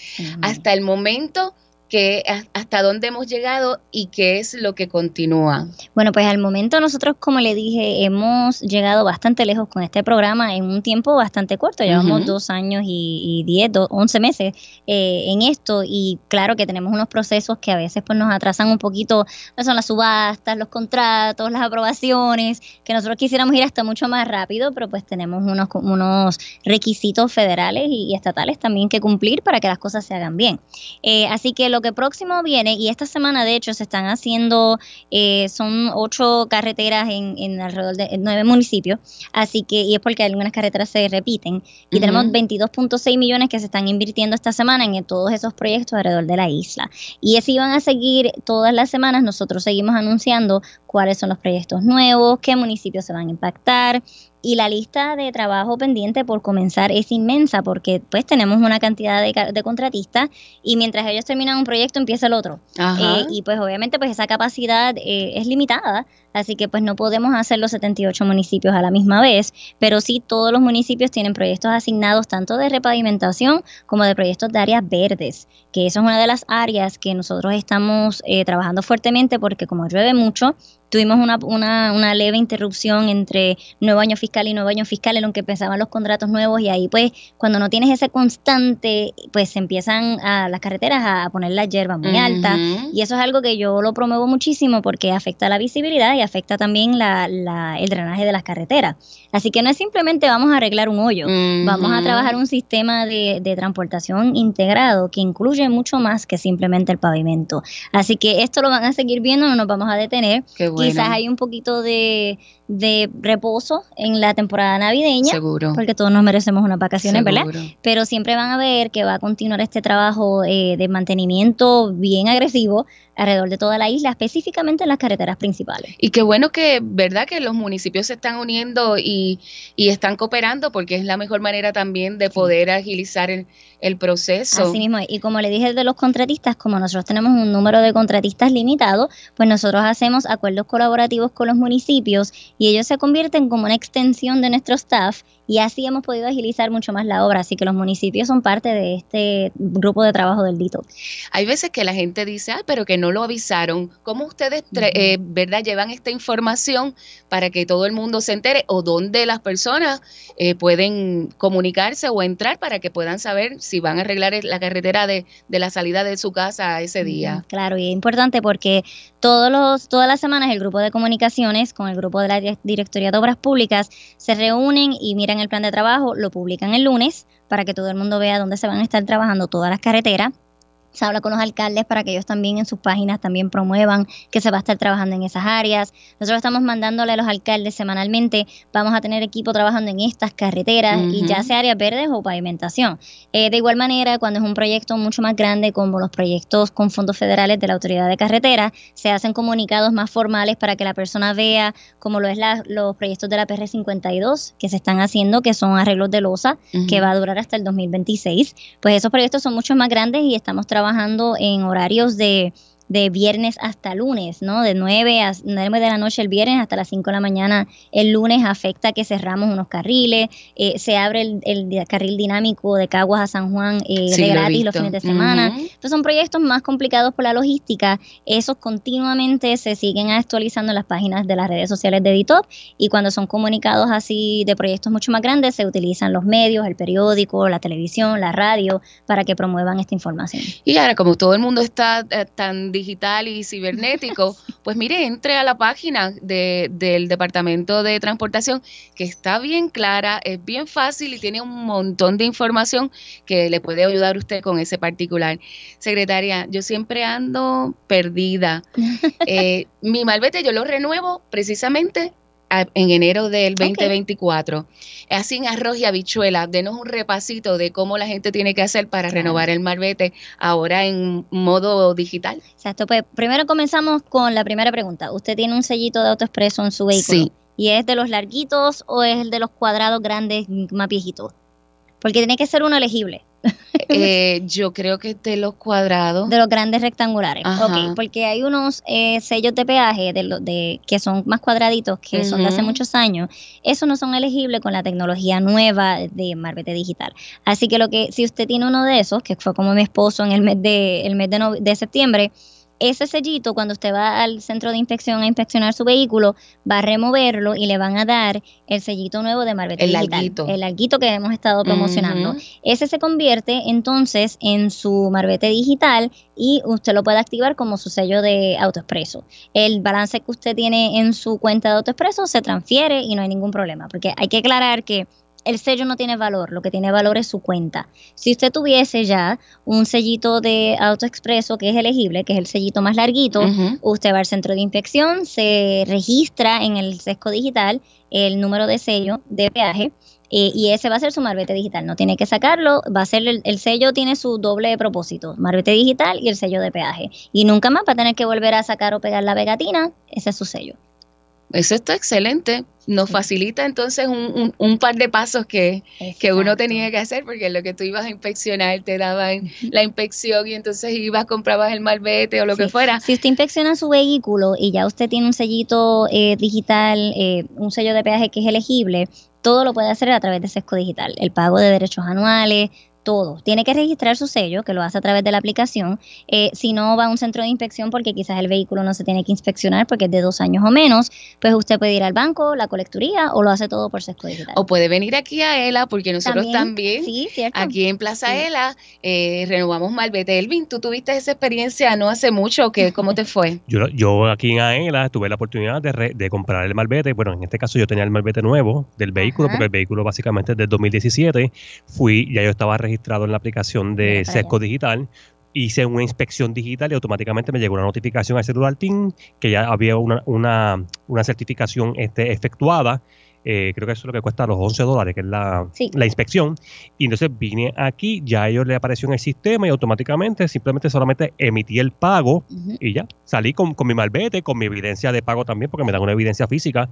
Hasta el momento que, hasta dónde hemos llegado y qué es lo que continúa. Bueno, pues al momento nosotros, como le dije, hemos llegado bastante lejos con este programa en un tiempo bastante corto. Llevamos dos años y, diez, once meses eh, en esto y claro que tenemos unos procesos que a veces pues nos atrasan un poquito, son las subastas, los contratos, las aprobaciones, que nosotros quisiéramos ir hasta mucho más rápido, pero pues tenemos unos, unos requisitos federales y, estatales también que cumplir para que las cosas se hagan bien. Eh, así que lo que próximo viene, y esta semana de hecho se están haciendo, eh, son ocho carreteras en, en, alrededor de nueve municipios, así que, y es porque algunas carreteras se repiten, y tenemos 22.6 millones que se están invirtiendo esta semana en todos esos proyectos alrededor de la isla. Y así van a seguir todas las semanas, nosotros seguimos anunciando cuáles son los proyectos nuevos, qué municipios se van a impactar, y la lista de trabajo pendiente por comenzar es inmensa porque pues tenemos una cantidad de, contratistas y mientras ellos terminan un proyecto empieza el otro. Eh, y pues obviamente pues esa capacidad eh, es limitada, así que pues no podemos hacer los 78 municipios a la misma vez, pero sí todos los municipios tienen proyectos asignados tanto de repavimentación como de proyectos de áreas verdes, que eso es una de las áreas que nosotros estamos eh, trabajando fuertemente porque como llueve mucho, tuvimos una, una, una, leve interrupción entre nuevo año fiscal y nuevo año fiscal en lo que empezaban los contratos nuevos y ahí pues cuando no tienes ese constante pues se empiezan a las carreteras a poner la hierba muy alta y eso es algo que yo lo promuevo muchísimo porque afecta la visibilidad y afecta también la, la, el drenaje de las carreteras. Así que no es simplemente vamos a arreglar un hoyo, vamos a trabajar un sistema de, de transportación integrado que incluye mucho más que simplemente el pavimento. Así que esto lo van a seguir viendo, no nos vamos a detener. Quizás hay un poquito de, de reposo en la temporada navideña. Seguro. Porque todos nos merecemos unas vacaciones, ¿verdad? Pero siempre van a ver que va a continuar este trabajo eh, de mantenimiento bien agresivo alrededor de toda la isla, específicamente en las carreteras principales. Y qué bueno que, ¿verdad? Que los municipios se están uniendo y, y están cooperando porque es la mejor manera también de poder agilizar el, el proceso. Así mismo, y como le dije de los contratistas, como nosotros tenemos un número de contratistas limitado, pues nosotros hacemos acuerdos colaborativos con los municipios y ellos se convierten como una extensión de nuestro staff y así hemos podido agilizar mucho más la obra. Así que los municipios son parte de este grupo de trabajo del DITO. Hay veces que la gente dice, ah, pero que no lo avisaron. ¿Cómo ustedes, eh, verdad, llevan esta información para que todo el mundo se entere o dónde las personas eh, pueden comunicarse o entrar para que puedan saber si van a arreglar la carretera de, de la salida de su casa ese día? Claro, y es importante porque todos los, todas las semanas el grupo de comunicaciones con el grupo de la Directoría de Obras Públicas se reúnen y miran el plan de trabajo, lo publican el lunes para que todo el mundo vea dónde se van a estar trabajando todas las carreteras se habla con los alcaldes para que ellos también en sus páginas también promuevan que se va a estar trabajando en esas áreas. Nosotros estamos mandándole a los alcaldes semanalmente, vamos a tener equipo trabajando en estas carreteras y ya sea áreas verdes o pavimentación. Eh, de igual manera, cuando es un proyecto mucho más grande como los proyectos con fondos federales de la Autoridad de Carretera, se hacen comunicados más formales para que la persona vea como lo es los proyectos de la PR52 que se están haciendo, que son arreglos de losa, que va a durar hasta el 2026. Pues esos proyectos son mucho más grandes y estamos trabajando trabajando en horarios de de viernes hasta lunes, ¿no? De 9 a 9 de la noche el viernes hasta las 5 de la mañana el lunes afecta que cerramos unos carriles, eh, se abre el, el carril dinámico de Caguas a San Juan eh, Sí, de lo gratis los fines de semana. Entonces son proyectos más complicados por la logística. Esos continuamente se siguen actualizando en las páginas de las redes sociales de DITOP y cuando son comunicados así de proyectos mucho más grandes se utilizan los medios, el periódico, la televisión, la radio para que promuevan esta información. Y ahora, como todo el mundo está eh, tan digital y cibernético, pues mire, entre a la página de- del Departamento de Transportación, que está bien clara, es bien fácil y tiene un montón de información que le puede ayudar a usted con ese particular. Secretaria, yo siempre ando perdida. Eh, mi malvete yo lo renuevo precisamente en enero del 2024. Así en arroz y habichuela, denos un repasito de cómo la gente tiene que hacer para renovar el malvete ahora en modo digital. Exacto, pues primero comenzamos con la primera pregunta. ¿Usted tiene un sellito de autoexpreso en su vehículo? Sí. ¿Y es de los larguitos o es el de los cuadrados grandes más viejitos? Porque tiene que ser uno elegible. Eh, yo creo que de los cuadrados. De los grandes rectangulares. Ajá. Ok, porque hay unos eh, sellos de peaje de, de que son más cuadraditos, que son de hace muchos años. Esos no son elegibles con la tecnología nueva de Marbete Digital. Así que lo que, si usted tiene uno de esos, que fue como mi esposo en el mes de, el mes de, de septiembre, ese sellito, cuando usted va al centro de inspección a inspeccionar su vehículo, va a removerlo y le van a dar el sellito nuevo de Marbete El Digital. larguito. El larguito que hemos estado promocionando. Ese se convierte entonces en su marbete digital y usted lo puede activar como su sello de AutoExpreso. El balance que usted tiene en su cuenta de AutoExpreso se transfiere y no hay ningún problema, porque hay que aclarar que el sello no tiene valor, lo que tiene valor es su cuenta. Si usted tuviese ya un sellito de AutoExpreso que es elegible, que es el sellito más larguito, usted va al centro de inspección, se registra en el sesco digital el número de sello de peaje eh, y ese va a ser su marbete digital. No tiene que sacarlo, va a ser el, el sello tiene su doble propósito, marbete digital y el sello de peaje. Y nunca más va a tener que volver a sacar o pegar la pegatina, ese es su sello. Eso está excelente. Nos facilita entonces un, un- un par de pasos que, que uno tenía que hacer, porque lo que tú ibas a inspeccionar te daban la inspección y entonces ibas, comprabas el malvete o lo que fuera. Si usted inspecciona su vehículo y ya usted tiene un sellito eh, digital, eh, un sello de peaje que es elegible, todo lo puede hacer a través de Sesco Digital. El pago de derechos anuales, todo. Tiene que registrar su sello, que lo hace a través de la aplicación. Eh, si no va a un centro de inspección porque quizás el vehículo no se tiene que inspeccionar porque es de dos años o menos, pues usted puede ir al banco, la colecturía o lo hace todo por Sesco Digital. O puede venir aquí a ELA, porque nosotros también, sí, cierto. aquí en Plaza ELA eh, renovamos malvete. Elvin, tú tuviste esa experiencia no hace mucho, que ¿cómo te fue? Yo, yo aquí en AELA tuve la oportunidad de, re- de comprar el malvete. Bueno, en este caso yo tenía el malvete nuevo del vehículo, Ajá. porque el vehículo básicamente es del 2017. Fui, ya yo estaba registrado en la aplicación de Sesco Digital. Hice una inspección digital y automáticamente me llegó una notificación al celular TIN que ya había una, una, una certificación este, efectuada. Eh, creo que eso es lo que cuesta los 11 dólares, que es la, Sí. la inspección. Y entonces vine aquí, ya a ellos le apareció en el sistema y automáticamente simplemente solamente emití el pago y ya. Salí con, con mi malvete, con mi evidencia de pago también, porque me dan una evidencia física.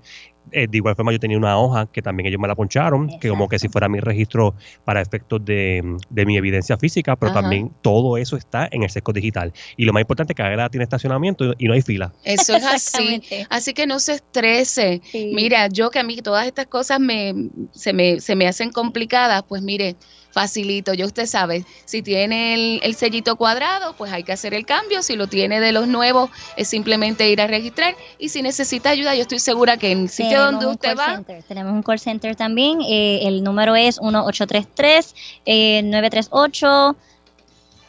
Eh, de igual forma, yo tenía una hoja que también ellos me la poncharon, que como que si fuera mi registro para efectos de, de mi evidencia física, pero Ajá. también todo eso está en el sesco digital. Y lo más importante es que ahora tiene estacionamiento y no hay fila. Eso es así. Así que no se estrese. Mira, yo que a mí todas estas cosas me, se, me, se me hacen complicadas, pues mire, facilito. Ya usted sabe, si tiene el, el sellito cuadrado, pues hay que hacer el cambio. Si lo tiene de los nuevos, es simplemente ir a registrar. Y si necesita ayuda, yo estoy segura que en el sitio Tenemos donde usted va, center. Tenemos un call center también. eh, el número es 1833 eh, 938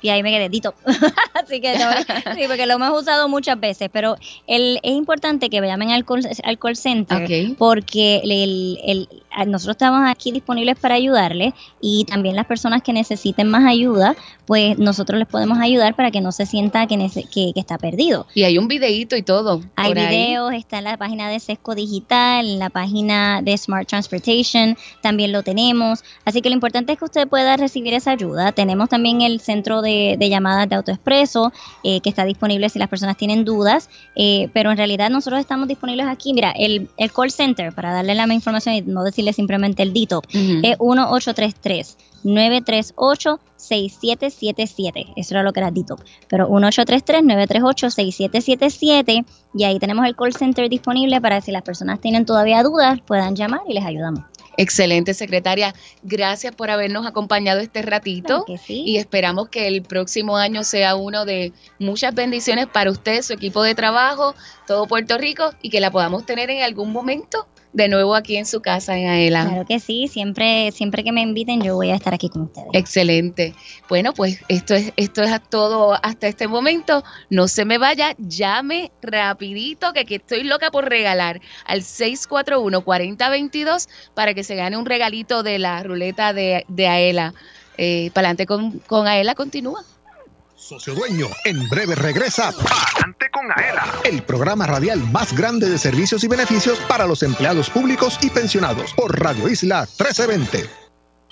y ahí me quedé, Dito. Así que no, sí, porque lo hemos usado muchas veces, pero el, es importante que llamen al call, al call center Ok. porque el, nosotros estamos aquí disponibles para ayudarles y también las personas que necesiten más ayuda, pues nosotros les podemos ayudar para que no se sienta que, nece- que, que está perdido. y hay un videíto y todo. Hay ahí. videos, está en la página de Sesco Digital, en la página de Smart Transportation, también lo tenemos. Así que lo importante es que usted pueda recibir esa ayuda. Tenemos también el centro de, de llamadas de AutoExpreso, eh, que está disponible si las personas tienen dudas, eh, pero en realidad nosotros estamos disponibles aquí. Mira, el, el call center, para darle la información y no decir decirle simplemente el DITOP, es 1833 938 6777. Eso era lo que era DITOP. Pero 1833 938 6777 y ahí tenemos el call center disponible para que si las personas tienen todavía dudas puedan llamar y les ayudamos. Excelente, secretaria. Gracias por habernos acompañado este ratito y esperamos que el próximo año sea uno de muchas bendiciones para usted, su equipo de trabajo, todo Puerto Rico y que la podamos tener en algún momento de nuevo aquí en su casa en Aela. Claro que sí, siempre, siempre que me inviten yo voy a estar aquí con ustedes. Excelente. Bueno, pues esto es, esto es todo hasta este momento. No se me vaya, llame rapidito que, estoy loca por regalar al 641-4022 para que se gane un regalito de la ruleta de, de Aela. Eh, para adelante con, con Aela continúa. Socio Dueño, en breve regresa Adelante con Aela, el programa radial más grande de servicios y beneficios para los empleados públicos y pensionados por Radio Isla 1320.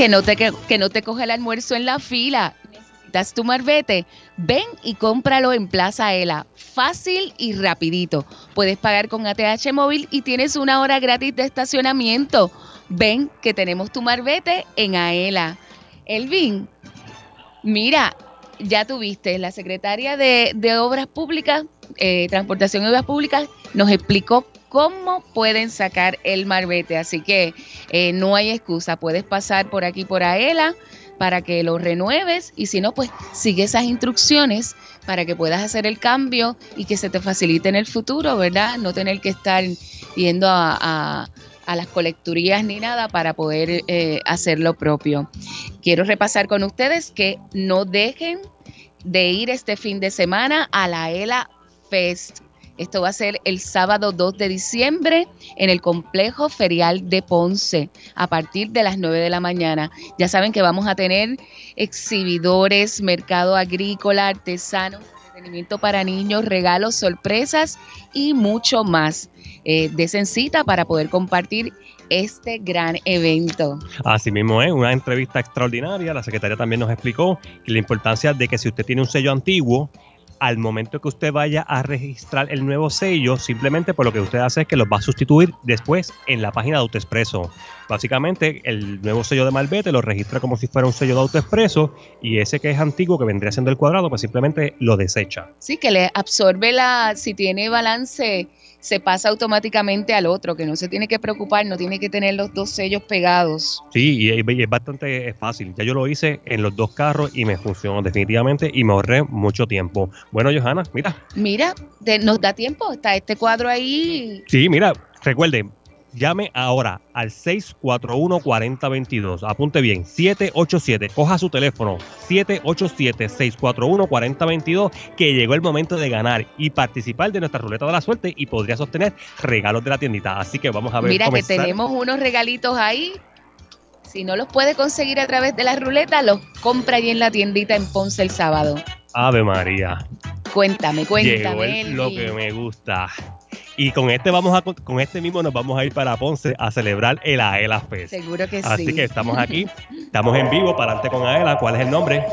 Que no te, que, no te coge el almuerzo en la fila. Necesitas tu marbete. Ven y cómpralo en Plaza Aela. Fácil y rapidito. Puedes pagar con ATH móvil y tienes una hora gratis de estacionamiento. Ven que tenemos tu marbete en Aela. Elvin, mira, ya tuviste, la secretaria de, Obras Públicas, eh, Transportación y Obras Públicas, nos explicó cómo pueden sacar el marbete. Así que eh, no hay excusa, puedes pasar por aquí por Aela para que lo renueves y si no, pues sigue esas instrucciones para que puedas hacer el cambio y que se te facilite en el futuro, ¿verdad? No tener que estar yendo a las colecturías ni nada para poder eh, hacer lo propio. Quiero repasar con ustedes que no dejen de ir este fin de semana a la ELA Fest. Esto va a ser el sábado 2 de diciembre en el complejo ferial de Ponce a partir de las 9 de la mañana. Ya saben que vamos a tener exhibidores, mercado agrícola, artesanos, entretenimiento para niños, regalos, sorpresas y mucho más eh, cita para poder compartir este gran evento. Así mismo es, una entrevista extraordinaria. La secretaria también nos explicó la importancia de que si usted tiene un sello antiguo, al momento que usted vaya a registrar el nuevo sello, simplemente por lo que usted hace es que los va a sustituir después en la página de AutoExpreso. Básicamente, el nuevo sello de Malvete lo registra como si fuera un sello de AutoExpreso y ese que es antiguo, que vendría siendo el cuadrado, pues simplemente lo desecha. Sí, que le absorbe la, si tiene balance, se pasa automáticamente al otro, que no se tiene que preocupar, no tiene que tener los dos sellos pegados. Sí, y es, bastante fácil. Ya yo lo hice en los dos carros y me funcionó definitivamente y me ahorré mucho tiempo. Bueno, Johanna, mira. Mira, de- nos da tiempo, está este cuadro ahí. Sí, mira, recuerden, llame ahora al 641-4022. Apunte bien, 787. Coja su teléfono, 787-641-4022, que llegó el momento de ganar y participar de nuestra ruleta de la suerte y podrías obtener regalos de la tiendita. Así que vamos a ver Mira que tenemos unos regalitos ahí. Si no los puede conseguir a través de la ruleta, los compra ahí en la tiendita en Ponce el sábado. Ave María. Cuéntame, Llegó cuéntame. el- lo que me gusta. Y con este vamos a con este mismo nos vamos a ir para Ponce a celebrar el Aela Fest. Seguro que Así sí. que estamos aquí, estamos en vivo para adelante con Aela. ¿Cuál es el nombre?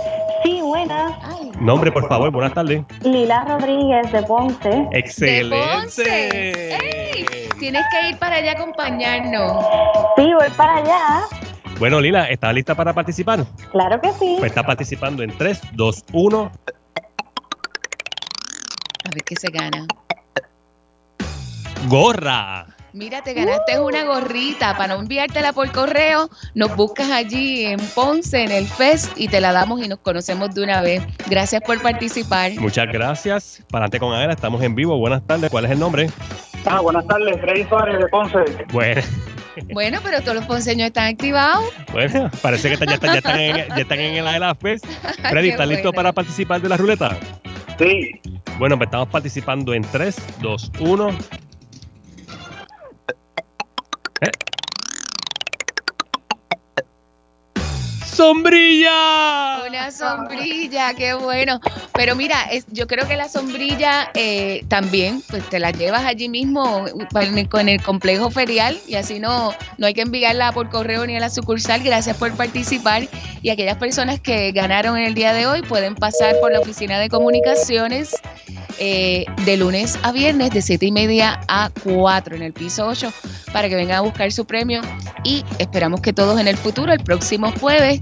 Sí, buenas. Nombre, por favor, buenas tardes. Lila Rodríguez de Ponce. Excelente. ¡Ey! Tienes que ir para allá a acompañarnos. Sí, voy para allá. Bueno, Lila, ¿estás lista para participar? Claro que sí. Pues está participando en 3, 2, 1. A ver qué se gana. Gorra. Mira, te ganaste una gorrita. Para no enviártela por correo, nos buscas allí en Ponce, en el Fest, y te la damos y nos conocemos de una vez. Gracias por participar. Muchas gracias. Para adelante con Aela, estamos en vivo. Buenas tardes. ¿Cuál es el nombre? Ah, buenas tardes, Freddy Suárez de Ponce. Bueno, Bueno, pero todos los ponceños están activados. bueno parece que están- ya, están, ya, están en, ya están en el Aela Fest. Freddy, ¿estás listo para participar de la ruleta? Sí. Bueno, pues estamos participando en 3, 2, 1. Eh. ¡Sombrilla! Una sombrilla, qué bueno. Pero mira, yo creo que la sombrilla eh, también, pues te la llevas allí mismo con el, con el complejo ferial y así no, no hay que enviarla por correo ni a la sucursal. Gracias por participar. Y aquellas personas que ganaron en el día de hoy pueden pasar por la oficina de comunicaciones eh, de lunes a viernes de 7 y media a 4 en el piso 8 para que vengan a buscar su premio y esperamos que todos en el futuro, el próximo jueves,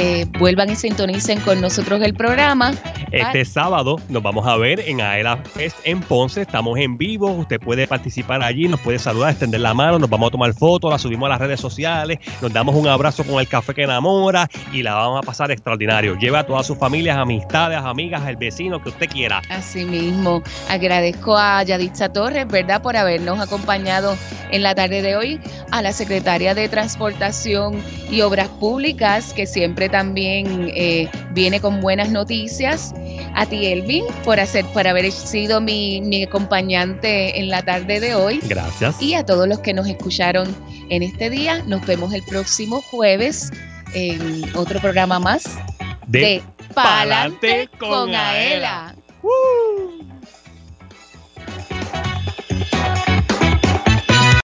eh, vuelvan y sintonicen con nosotros el programa. Este sábado nos vamos a ver en Aela Fest en Ponce. Estamos en vivo. Usted puede participar allí, nos puede saludar, extender la mano, nos vamos a tomar fotos, la subimos a las redes sociales, nos damos un abrazo con el café que enamora y la vamos a pasar extraordinario. Lleva a todas sus familias, amistades, amigas, el vecino que usted quiera. Así mismo, agradezco a Yaditza Torres, ¿verdad?, por habernos acompañado en la tarde de hoy, a la secretaria de Transportación y Obras Públicas, que siempre también eh, viene con buenas noticias, a ti, Elvin, por, hacer, por haber sido mi, mi acompañante en la tarde de hoy. Gracias. Y a todos los que nos escucharon en este día, nos vemos el próximo jueves en otro programa más De de Palante con Aela.